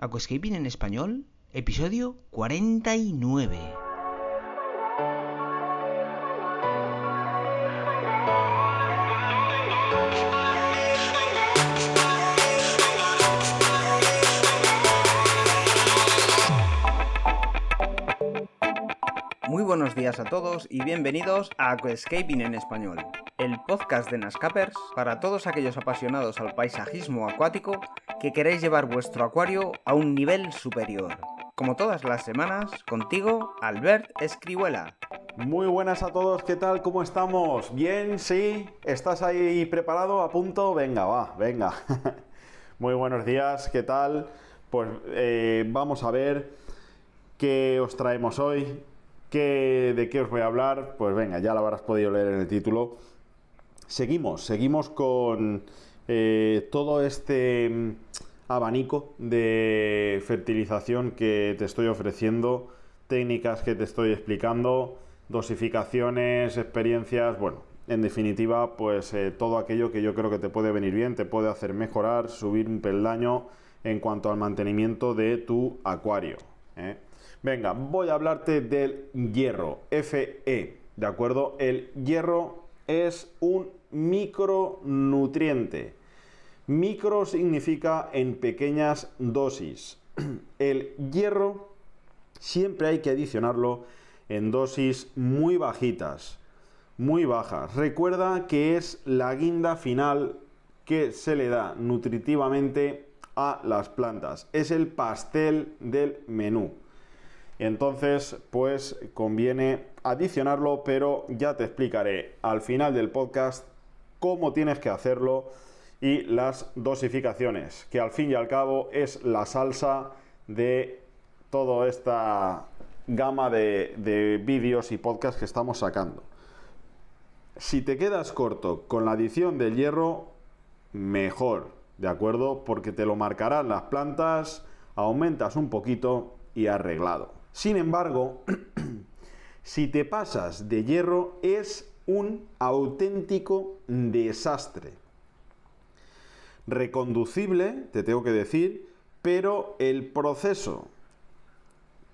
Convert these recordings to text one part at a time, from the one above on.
Aquascaping en español, episodio 49. Muy buenos días a todos y bienvenidos a Aquascaping en español, el podcast de Nascapers para todos aquellos apasionados al paisajismo acuático que queréis llevar vuestro acuario a un nivel superior. Como todas las semanas, contigo, Albert Escribuela. Muy buenas a todos, ¿qué tal? ¿Cómo estamos? ¿Bien? ¿Sí? ¿Estás ahí preparado? ¿A punto? Venga, va, venga. Muy buenos días, ¿qué tal? Pues eh, vamos a ver qué os traemos hoy. ¿De qué os voy a hablar? Pues venga, ya lo habrás podido leer en el título. Seguimos, seguimos con eh, todo este mm, abanico de fertilización que te estoy ofreciendo, técnicas que te estoy explicando, dosificaciones, experiencias, bueno, en definitiva, pues eh, todo aquello que yo creo que te puede venir bien, te puede hacer mejorar, subir un peldaño en cuanto al mantenimiento de tu acuario. ¿eh? Venga, voy a hablarte del hierro, Fe, ¿de acuerdo? El hierro es un micronutriente. Micro significa en pequeñas dosis. El hierro siempre hay que adicionarlo en dosis muy bajitas, muy bajas. Recuerda que es la guinda final que se le da nutritivamente a las plantas. Es el pastel del menú. Entonces, pues conviene adicionarlo, pero ya te explicaré al final del podcast cómo tienes que hacerlo y las dosificaciones, que al fin y al cabo es la salsa de toda esta gama de, de vídeos y podcasts que estamos sacando. Si te quedas corto con la adición del hierro, mejor, ¿de acuerdo? Porque te lo marcarán las plantas, aumentas un poquito y arreglado. Sin embargo, si te pasas de hierro es un auténtico desastre. Reconducible, te tengo que decir, pero el proceso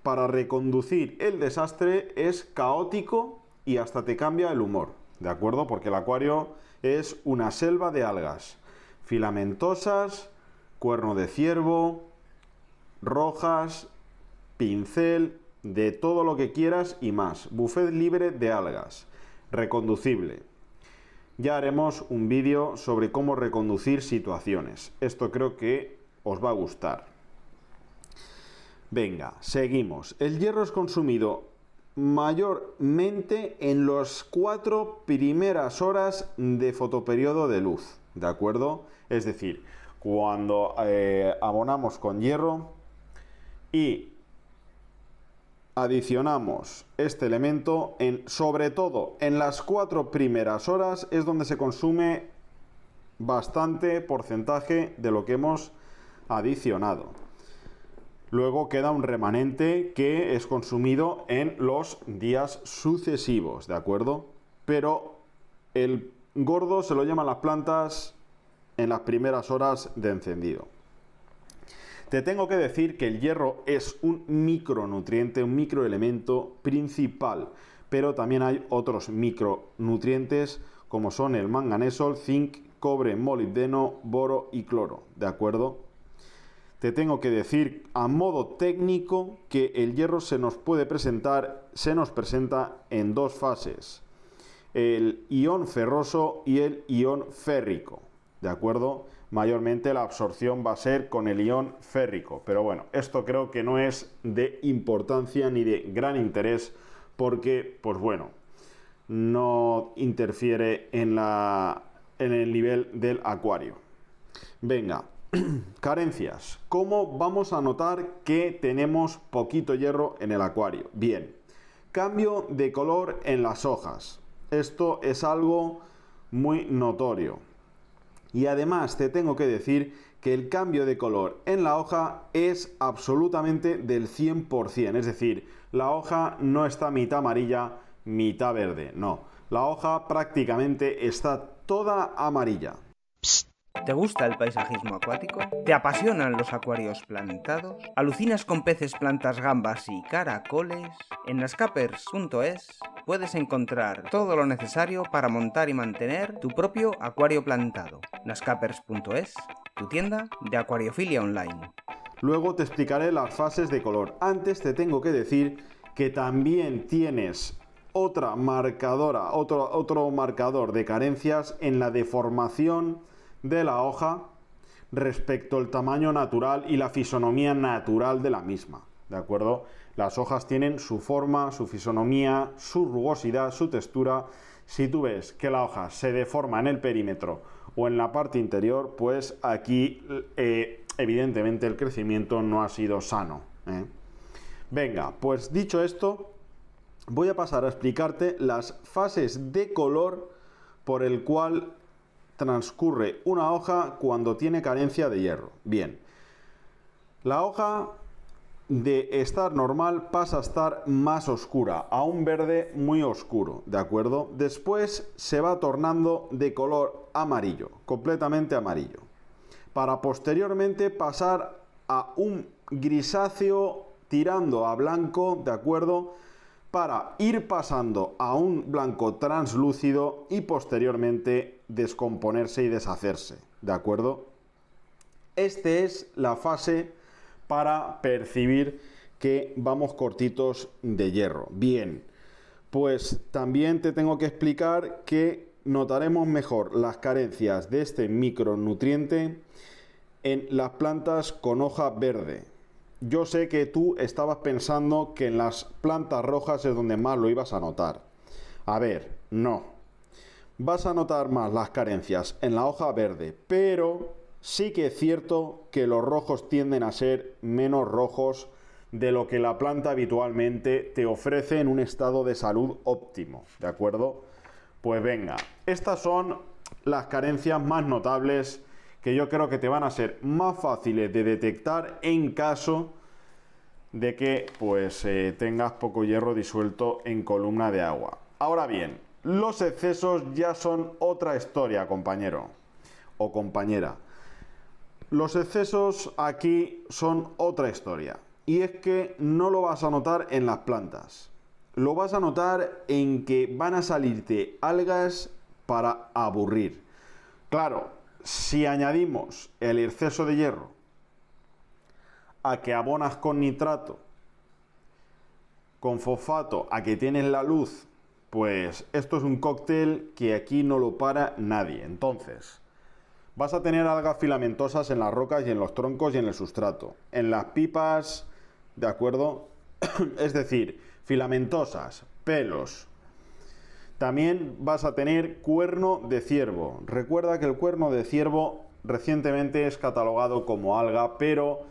para reconducir el desastre es caótico y hasta te cambia el humor, ¿de acuerdo? Porque el acuario es una selva de algas filamentosas, cuerno de ciervo, rojas, pincel, de todo lo que quieras y más. Buffet libre de algas, reconducible. Ya haremos un vídeo sobre cómo reconducir situaciones. Esto creo que os va a gustar. Venga, seguimos. El hierro es consumido mayormente en las cuatro primeras horas de fotoperiodo de luz, ¿de acuerdo? Es decir, cuando eh, abonamos con hierro y adicionamos este elemento en sobre todo en las cuatro primeras horas es donde se consume bastante porcentaje de lo que hemos adicionado. Luego queda un remanente que es consumido en los días sucesivos, ¿de acuerdo? Pero el gordo se lo llaman las plantas en las primeras horas de encendido. Te tengo que decir que el hierro es un micronutriente, un microelemento principal, pero también hay otros micronutrientes como son el manganeso, zinc, cobre, molibdeno, boro y cloro, ¿de acuerdo? Te tengo que decir a modo técnico que el hierro se nos puede presentar, se nos presenta en dos fases, el ion ferroso y el ion férrico, ¿de acuerdo? Mayormente la absorción va a ser con el ion férrico. Pero bueno, esto creo que no es de importancia ni de gran interés porque, pues bueno, no interfiere en, la, en el nivel del acuario. Venga, carencias. ¿Cómo vamos a notar que tenemos poquito hierro en el acuario? Bien, cambio de color en las hojas. Esto es algo muy notorio. Y además te tengo que decir que el cambio de color en la hoja es absolutamente del 100%. Es decir, la hoja no está mitad amarilla, mitad verde. No, la hoja prácticamente está toda amarilla. ¿Te gusta el paisajismo acuático? ¿Te apasionan los acuarios plantados? ¿Alucinas con peces, plantas, gambas y caracoles? En nascapers.es puedes encontrar todo lo necesario para montar y mantener tu propio acuario plantado. nascapers.es, tu tienda de acuariofilia online. Luego te explicaré las fases de color. Antes te tengo que decir que también tienes otra marcadora, otro, otro marcador de carencias en la deformación de la hoja respecto al tamaño natural y la fisonomía natural de la misma. ¿De acuerdo? Las hojas tienen su forma, su fisonomía, su rugosidad, su textura. Si tú ves que la hoja se deforma en el perímetro o en la parte interior, pues aquí eh, evidentemente el crecimiento no ha sido sano. ¿eh? Venga, pues dicho esto, voy a pasar a explicarte las fases de color por el cual transcurre una hoja cuando tiene carencia de hierro. Bien, la hoja de estar normal pasa a estar más oscura, a un verde muy oscuro, ¿de acuerdo? Después se va tornando de color amarillo, completamente amarillo, para posteriormente pasar a un grisáceo tirando a blanco, ¿de acuerdo? Para ir pasando a un blanco translúcido y posteriormente descomponerse y deshacerse, ¿de acuerdo? Esta es la fase para percibir que vamos cortitos de hierro. Bien, pues también te tengo que explicar que notaremos mejor las carencias de este micronutriente en las plantas con hoja verde. Yo sé que tú estabas pensando que en las plantas rojas es donde más lo ibas a notar. A ver, no, vas a notar más las carencias en la hoja verde, pero sí que es cierto que los rojos tienden a ser menos rojos de lo que la planta habitualmente te ofrece en un estado de salud óptimo, ¿de acuerdo? Pues venga, estas son las carencias más notables que yo creo que te van a ser más fáciles de detectar en caso de que pues eh, tengas poco hierro disuelto en columna de agua. Ahora bien, los excesos ya son otra historia, compañero o compañera. Los excesos aquí son otra historia. Y es que no lo vas a notar en las plantas. Lo vas a notar en que van a salirte algas para aburrir. Claro, si añadimos el exceso de hierro a que abonas con nitrato, con fosfato, a que tienes la luz pues esto es un cóctel que aquí no lo para nadie. Entonces, vas a tener algas filamentosas en las rocas y en los troncos y en el sustrato. En las pipas, ¿de acuerdo? es decir, filamentosas, pelos. También vas a tener cuerno de ciervo. Recuerda que el cuerno de ciervo recientemente es catalogado como alga, pero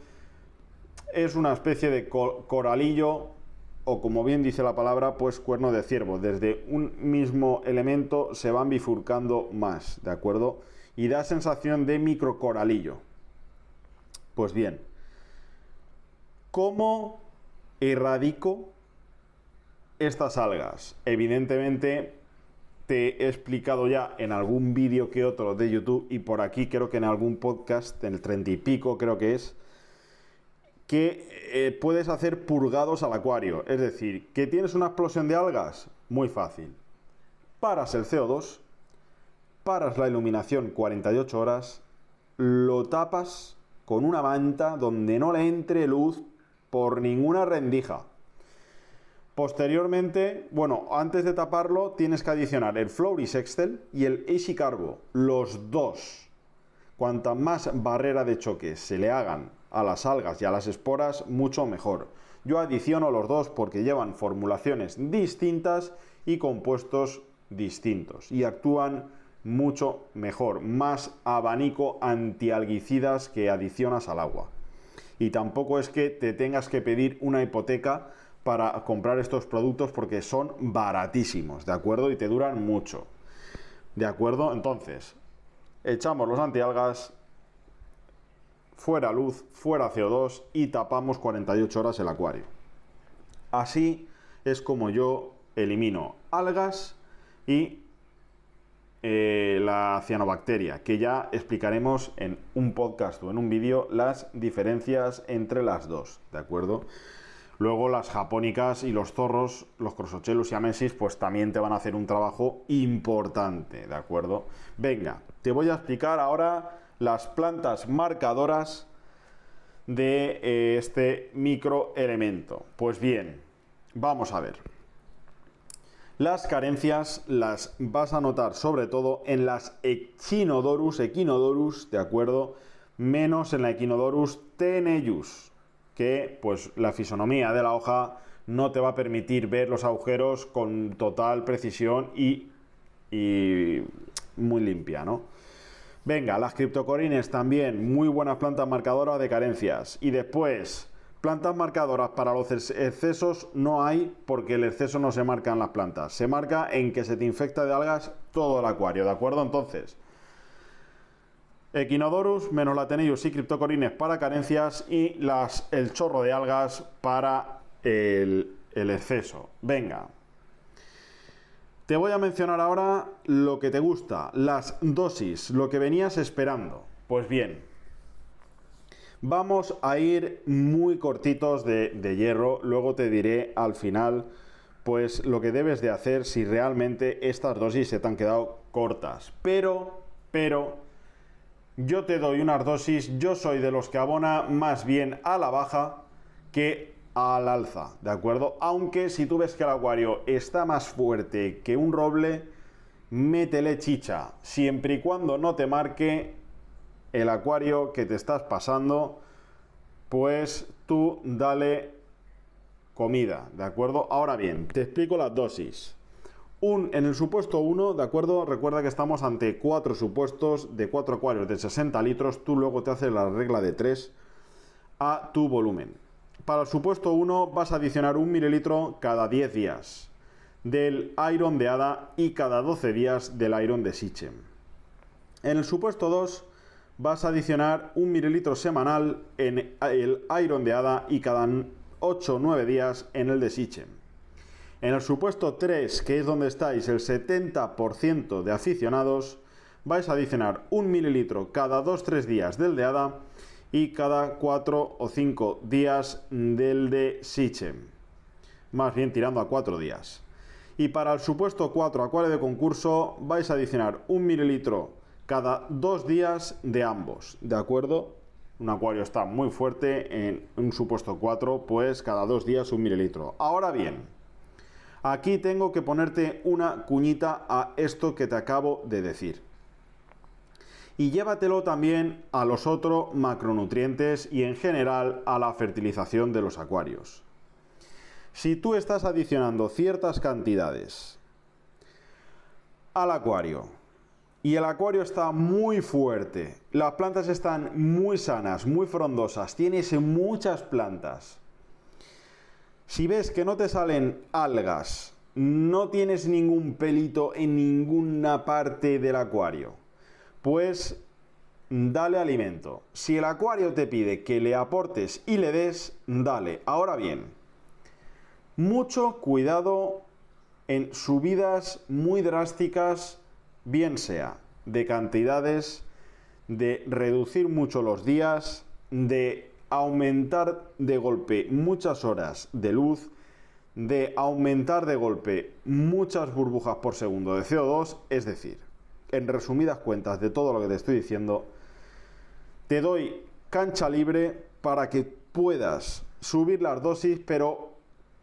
es una especie de coralillo o como bien dice la palabra, pues cuerno de ciervo. Desde un mismo elemento se van bifurcando más, ¿de acuerdo? Y da sensación de microcoralillo. Pues bien, ¿cómo erradico estas algas? Evidentemente te he explicado ya en algún vídeo que otro de YouTube y por aquí creo que en algún podcast, en el treinta y pico creo que es, que eh, puedes hacer purgados al acuario. Es decir, que tienes una explosión de algas, muy fácil. Paras el CO2, paras la iluminación 48 horas, lo tapas con una manta donde no le entre luz por ninguna rendija. Posteriormente, bueno, antes de taparlo tienes que adicionar el Floris Excel y el Easy Carbo, los dos. Cuanta más barrera de choque se le hagan a las algas y a las esporas, mucho mejor. Yo adiciono los dos porque llevan formulaciones distintas y compuestos distintos y actúan mucho mejor, más abanico antialguicidas que adicionas al agua. Y tampoco es que te tengas que pedir una hipoteca para comprar estos productos porque son baratísimos, ¿de acuerdo? Y te duran mucho. ¿De acuerdo? Entonces, echamos los antialgas, fuera luz, fuera CO2 y tapamos 48 horas el acuario. Así es como yo elimino algas y eh, la cianobacteria, que ya explicaremos en un podcast o en un vídeo las diferencias entre las dos, ¿de acuerdo? Luego las japónicas y los zorros, los crosochelus y amesis, pues también te van a hacer un trabajo importante, ¿de acuerdo? Venga, te voy a explicar ahora las plantas marcadoras de eh, este microelemento. Pues bien, vamos a ver. Las carencias las vas a notar sobre todo en las Echinodorus, Echinodorus, ¿de acuerdo? Menos en la Echinodorus tenellus, que pues la fisonomía de la hoja no te va a permitir ver los agujeros con total precisión y, y muy limpia, ¿no? Venga, las criptocorines también, muy buenas plantas marcadoras de carencias. Y después, plantas marcadoras para los excesos no hay porque el exceso no se marca en las plantas. Se marca en que se te infecta de algas todo el acuario, ¿de acuerdo? Entonces, Echinodorus menos Lateneius y criptocorines para carencias y el chorro de algas para el exceso. Venga. Te voy a mencionar ahora lo que te gusta, las dosis, lo que venías esperando. Pues bien, vamos a ir muy cortitos de, de hierro, luego te diré al final pues lo que debes de hacer si realmente estas dosis se te han quedado cortas. Pero, pero, yo te doy unas dosis, yo soy de los que abona más bien a la baja que al alza, ¿de acuerdo? Aunque si tú ves que el acuario está más fuerte que un roble, métele chicha, siempre y cuando no te marque el acuario que te estás pasando, pues tú dale comida, ¿de acuerdo? Ahora bien, te explico las dosis en el supuesto 1, ¿de acuerdo? Recuerda que estamos ante cuatro supuestos de cuatro acuarios de 60 litros. Tú luego te haces la regla de 3 a tu volumen. Para el supuesto 1 vas a adicionar un mililitro cada 10 días del iron de hada y cada 12 días del iron de sichem. En el supuesto 2 vas a adicionar un mililitro semanal en el iron de hada y cada 8 o 9 días en el de sichem. En el supuesto 3, que es donde estáis el 70% de aficionados, vais a adicionar un mililitro cada 2-3 días del de Hada y cada 4 o 5 días del de Sichem. Más bien tirando a 4 días. Y para el supuesto 4 acuario de concurso vais a adicionar un mililitro cada 2 días de ambos. ¿De acuerdo? Un acuario está muy fuerte en un supuesto 4, pues cada 2 días un mililitro. Ahora bien, Aquí tengo que ponerte una cuñita a esto que te acabo de decir. Y llévatelo también a los otros macronutrientes y en general a la fertilización de los acuarios. Si tú estás adicionando ciertas cantidades al acuario y el acuario está muy fuerte, las plantas están muy sanas, muy frondosas, tienes muchas plantas, si ves que no te salen algas, no tienes ningún pelito en ninguna parte del acuario, pues dale alimento. Si el acuario te pide que le aportes y le des, dale. Ahora bien, mucho cuidado en subidas muy drásticas, bien sea de cantidades, de reducir mucho los días, de aumentar de golpe muchas horas de luz, de aumentar de golpe muchas burbujas por segundo de CO2, es decir, en resumidas cuentas de todo lo que te estoy diciendo, te doy cancha libre para que puedas subir las dosis, pero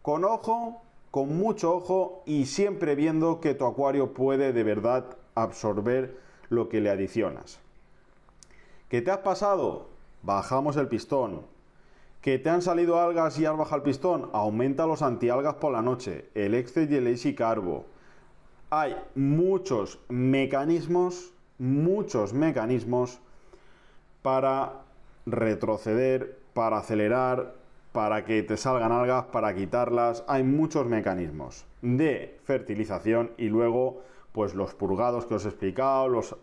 con ojo, con mucho ojo y siempre viendo que tu acuario puede de verdad absorber lo que le adicionas. ¿Qué te has pasado? bajamos el pistón. ¿Que te han salido algas y has bajado el pistón? Aumenta los antialgas por la noche, el Excel y el Easy Carbo. Hay muchos mecanismos, muchos mecanismos para retroceder, para acelerar, para que te salgan algas, para quitarlas. Hay muchos mecanismos de fertilización y luego, pues los purgados que os he explicado, los,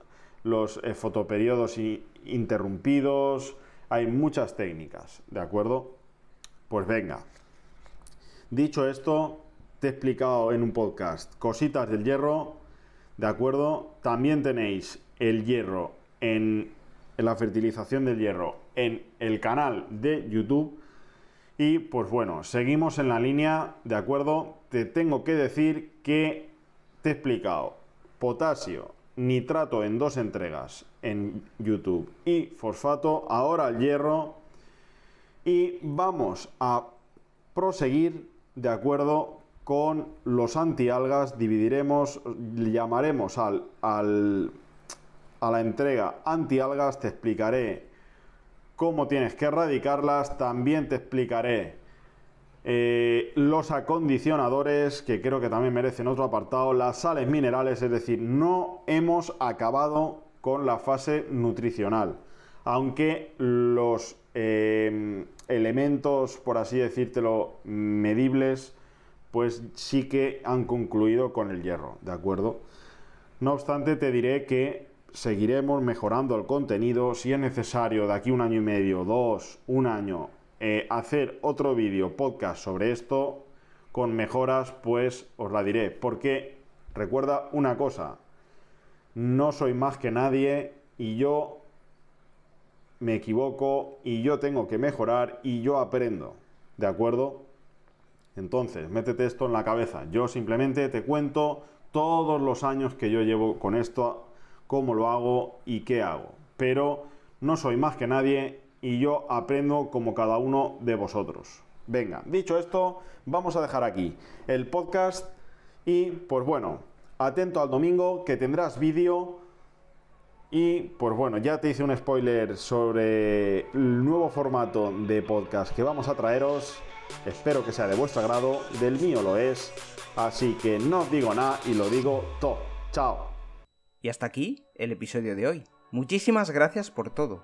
los eh, fotoperiodos interrumpidos, hay muchas técnicas, ¿de acuerdo? Pues venga. Dicho esto, te he explicado en un podcast cositas del hierro, ¿De acuerdo? También tenéis el hierro en, la fertilización del hierro en el canal de YouTube. Y pues bueno, seguimos en la línea, ¿de acuerdo? Te tengo que decir que te he explicado potasio, nitrato en dos entregas en YouTube y fosfato, ahora el hierro. Y vamos a proseguir de acuerdo con los antialgas, dividiremos, llamaremos al, al, a la entrega antialgas, te explicaré cómo tienes que erradicarlas, también te explicaré eh, los acondicionadores, que creo que también merecen otro apartado, las sales minerales, es decir, no hemos acabado con la fase nutricional, aunque los eh, elementos, por así decírtelo, medibles, pues sí que han concluido con el hierro, ¿de acuerdo? No obstante, te diré que seguiremos mejorando el contenido, si es necesario de aquí un año y medio, dos, un año, eh, hacer otro vídeo, podcast sobre esto, con mejoras, pues os la diré, porque recuerda una cosa, no soy más que nadie y yo me equivoco y yo tengo que mejorar y yo aprendo, ¿de acuerdo? Entonces, métete esto en la cabeza. Yo simplemente te cuento todos los años que yo llevo con esto, cómo lo hago y qué hago. Pero no soy más que nadie y yo aprendo como cada uno de vosotros. Venga, dicho esto, vamos a dejar aquí el podcast y pues bueno, atento al domingo que tendrás vídeo y pues bueno, ya te hice un spoiler sobre el nuevo formato de podcast que vamos a traeros. Espero que sea de vuestro agrado, del mío lo es. Así que no digo nada y lo digo todo. Chao. Y hasta aquí el episodio de hoy. Muchísimas gracias por todo,